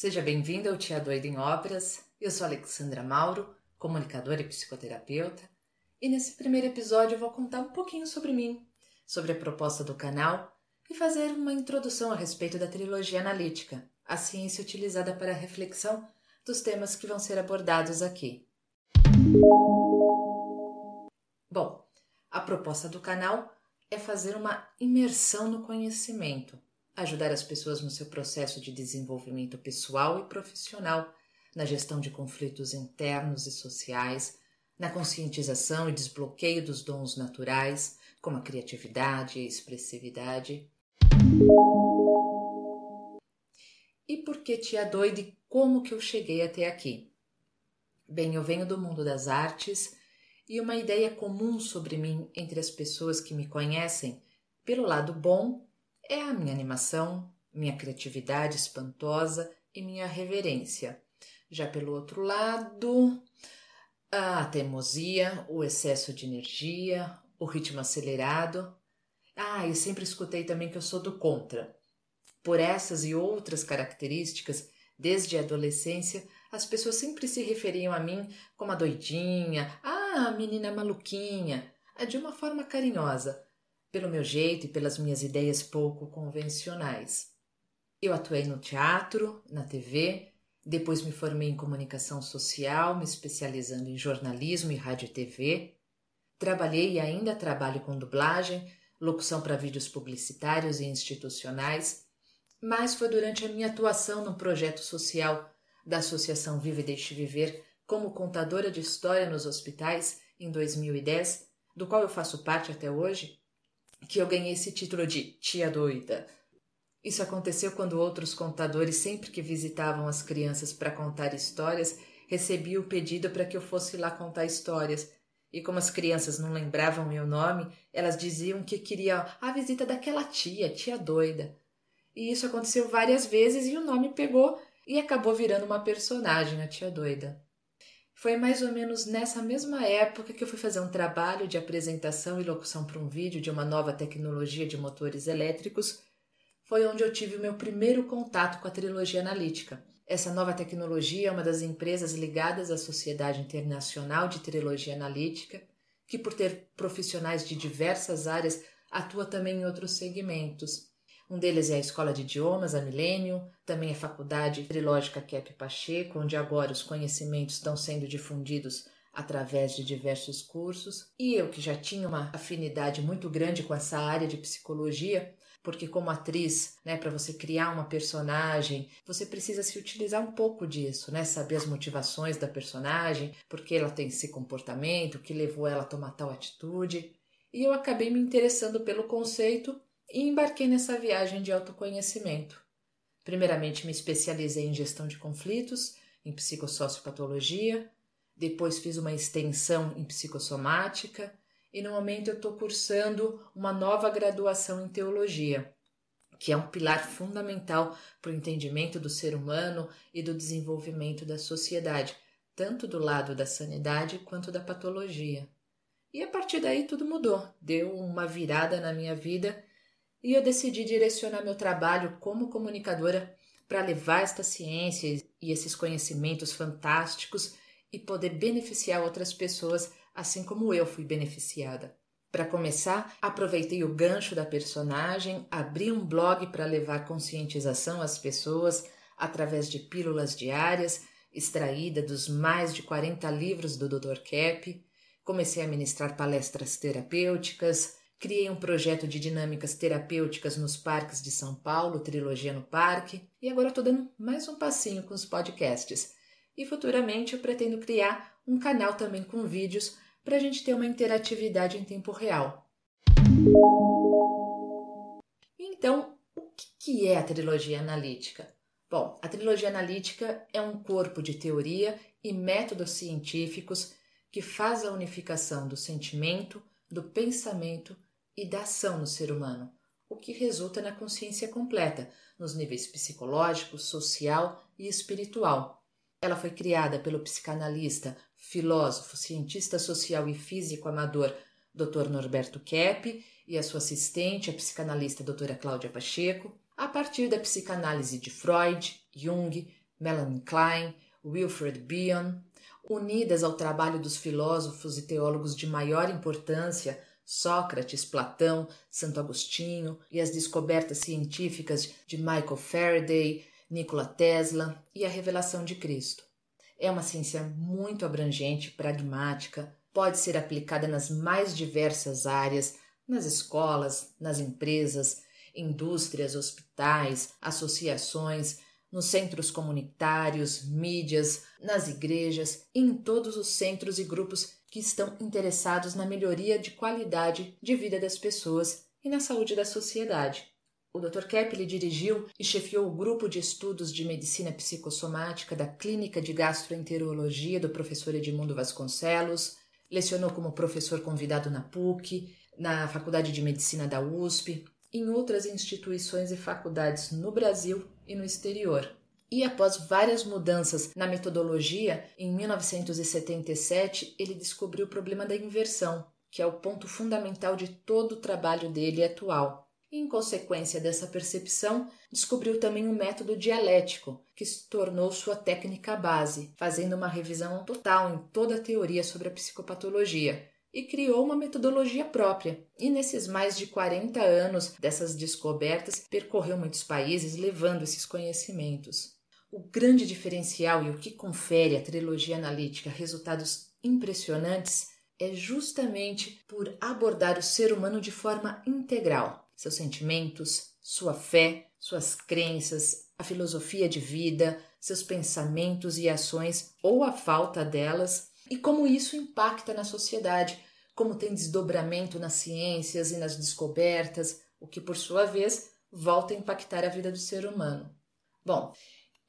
Seja bem-vindo ao Tia Doida em Obras. Eu sou Alexandra Mauro, comunicadora e psicoterapeuta, e nesse primeiro episódio eu vou contar um pouquinho sobre mim, sobre a proposta do canal e fazer uma introdução a respeito da trilogia analítica, a ciência utilizada para a reflexão dos temas que vão ser abordados aqui. Bom, a proposta do canal é fazer uma imersão no conhecimento, ajudar as pessoas no seu processo de desenvolvimento pessoal e profissional, na gestão de conflitos internos e sociais, na conscientização e desbloqueio dos dons naturais, como a criatividade e a expressividade. E por que tia doida e como que eu cheguei até aqui? Bem, eu venho do mundo das artes e uma ideia comum sobre mim entre as pessoas que me conhecem, pelo lado bom, é a minha animação, minha criatividade espantosa e minha reverência. Já pelo outro lado, a teimosia, o excesso de energia, o ritmo acelerado. Ah, e sempre escutei também que eu sou do contra. Por essas e outras características, desde a adolescência, as pessoas sempre se referiam a mim como a doidinha, ah, menina maluquinha, de uma forma carinhosa, pelo meu jeito e pelas minhas ideias pouco convencionais. Eu atuei no teatro, na TV, depois me formei em comunicação social, me especializando em jornalismo e rádio e TV. Trabalhei e ainda trabalho com dublagem, locução para vídeos publicitários e institucionais, mas foi durante a minha atuação no projeto social da Associação Vive e Deixe Viver como contadora de história nos hospitais em 2010, do qual eu faço parte até hoje, que eu ganhei esse título de tia doida. Isso aconteceu quando outros contadores, sempre que visitavam as crianças para contar histórias, recebiam o pedido para que eu fosse lá contar histórias. E como as crianças não lembravam meu nome, elas diziam que queriam a visita daquela tia, tia doida. E isso aconteceu várias vezes e o nome pegou e acabou virando uma personagem, a tia doida. Foi mais ou menos nessa mesma época que eu fui fazer um trabalho de apresentação e locução para um vídeo de uma nova tecnologia de motores elétricos. Foi onde eu tive o meu primeiro contato com a trilogia analítica. Essa nova tecnologia é uma das empresas ligadas à Sociedade Internacional de Trilogia Analítica, que, por ter profissionais de diversas áreas, atua também em outros segmentos. Um deles é a Escola de Idiomas, a Milênio, também a Faculdade Trilógica Kep Pacheco, onde agora os conhecimentos estão sendo difundidos através de diversos cursos. E eu, que já tinha uma afinidade muito grande com essa área de psicologia, porque como atriz, né, para você criar uma personagem, você precisa se utilizar um pouco disso, né, saber as motivações da personagem, porque ela tem esse comportamento, o que levou ela a tomar tal atitude. E eu acabei me interessando pelo conceito e embarquei nessa viagem de autoconhecimento. Primeiramente, me especializei em gestão de conflitos, em psicossociopatologia, depois fiz uma extensão em psicossomática e no momento eu estou cursando uma nova graduação em teologia, que é um pilar fundamental para o entendimento do ser humano e do desenvolvimento da sociedade, tanto do lado da sanidade quanto da patologia. E a partir daí tudo mudou, deu uma virada na minha vida e eu decidi direcionar meu trabalho como comunicadora para levar esta ciência e esses conhecimentos fantásticos e poder beneficiar outras pessoas, assim como eu fui beneficiada. Para começar, aproveitei o gancho da personagem, abri um blog para levar conscientização às pessoas através de pílulas diárias, extraída dos mais de 40 livros do Dr. Kep. Comecei a ministrar palestras terapêuticas, Criei um projeto de dinâmicas terapêuticas nos parques de São Paulo, Trilogia no Parque, e agora estou dando mais um passinho com os podcasts. E futuramente eu pretendo criar um canal também com vídeos para a gente ter uma interatividade em tempo real. Então, o que é a trilogia analítica? Bom, a trilogia analítica é um corpo de teoria e métodos científicos que faz a unificação do sentimento, do pensamento e da ação no ser humano, o que resulta na consciência completa, nos níveis psicológico, social e espiritual. Ela foi criada pelo psicanalista, filósofo, cientista social e físico amador Dr. Norberto Kepp e a sua assistente, a psicanalista doutora Cláudia Pacheco, a partir da psicanálise de Freud, Jung, Melanie Klein, Wilfred Bion, unidas ao trabalho dos filósofos e teólogos de maior importância, Sócrates, Platão, Santo Agostinho e as descobertas científicas de Michael Faraday, Nikola Tesla e a revelação de Cristo. É uma ciência muito abrangente, pragmática, pode ser aplicada nas mais diversas áreas, nas escolas, nas empresas, indústrias, hospitais, associações, nos centros comunitários, mídias, nas igrejas em todos os centros e grupos que estão interessados na melhoria de qualidade de vida das pessoas e na saúde da sociedade. O Dr. Keppel dirigiu e chefiou o grupo de estudos de medicina psicossomática da Clínica de Gastroenterologia do professor Edmundo Vasconcelos, lecionou como professor convidado na PUC, na Faculdade de Medicina da USP, em outras instituições e faculdades no Brasil e no exterior. E após várias mudanças na metodologia, em 1977 ele descobriu o problema da inversão, que é o ponto fundamental de todo o trabalho dele atual. E, em consequência dessa percepção, descobriu também o um método dialético, que se tornou sua técnica base, fazendo uma revisão total em toda a teoria sobre a psicopatologia, e criou uma metodologia própria. E nesses mais de 40 anos dessas descobertas, percorreu muitos países levando esses conhecimentos. O grande diferencial e o que confere à trilogia analítica resultados impressionantes é justamente por abordar o ser humano de forma integral, seus sentimentos, sua fé, suas crenças, a filosofia de vida, seus pensamentos e ações ou a falta delas e como isso impacta na sociedade, como tem desdobramento nas ciências e nas descobertas, o que por sua vez volta a impactar a vida do ser humano. Bom,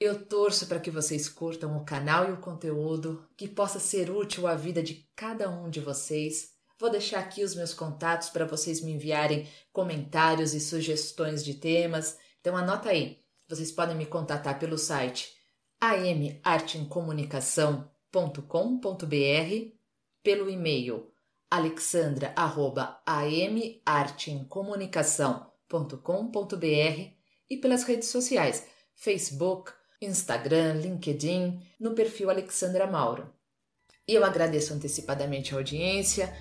eu torço para que vocês curtam o canal e o conteúdo, que possa ser útil à vida de cada um de vocês. Vou deixar aqui os meus contatos para vocês me enviarem comentários e sugestões de temas. Então anota aí. Vocês podem me contatar pelo site amartemcomunicação.com com.br pelo e-mail alexandra@amartemcomunicação.com.br e pelas redes sociais Facebook, Instagram, LinkedIn, no perfil Alexandra Mauro. Eu agradeço antecipadamente a audiência.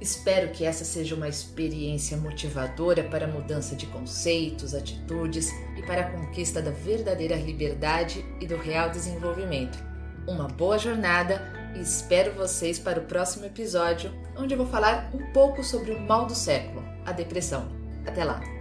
Espero que essa seja uma experiência motivadora para a mudança de conceitos, atitudes e para a conquista da verdadeira liberdade e do real desenvolvimento uma boa jornada e espero vocês para o próximo episódio, onde eu vou falar um pouco sobre o mal do século, a depressão. Até lá!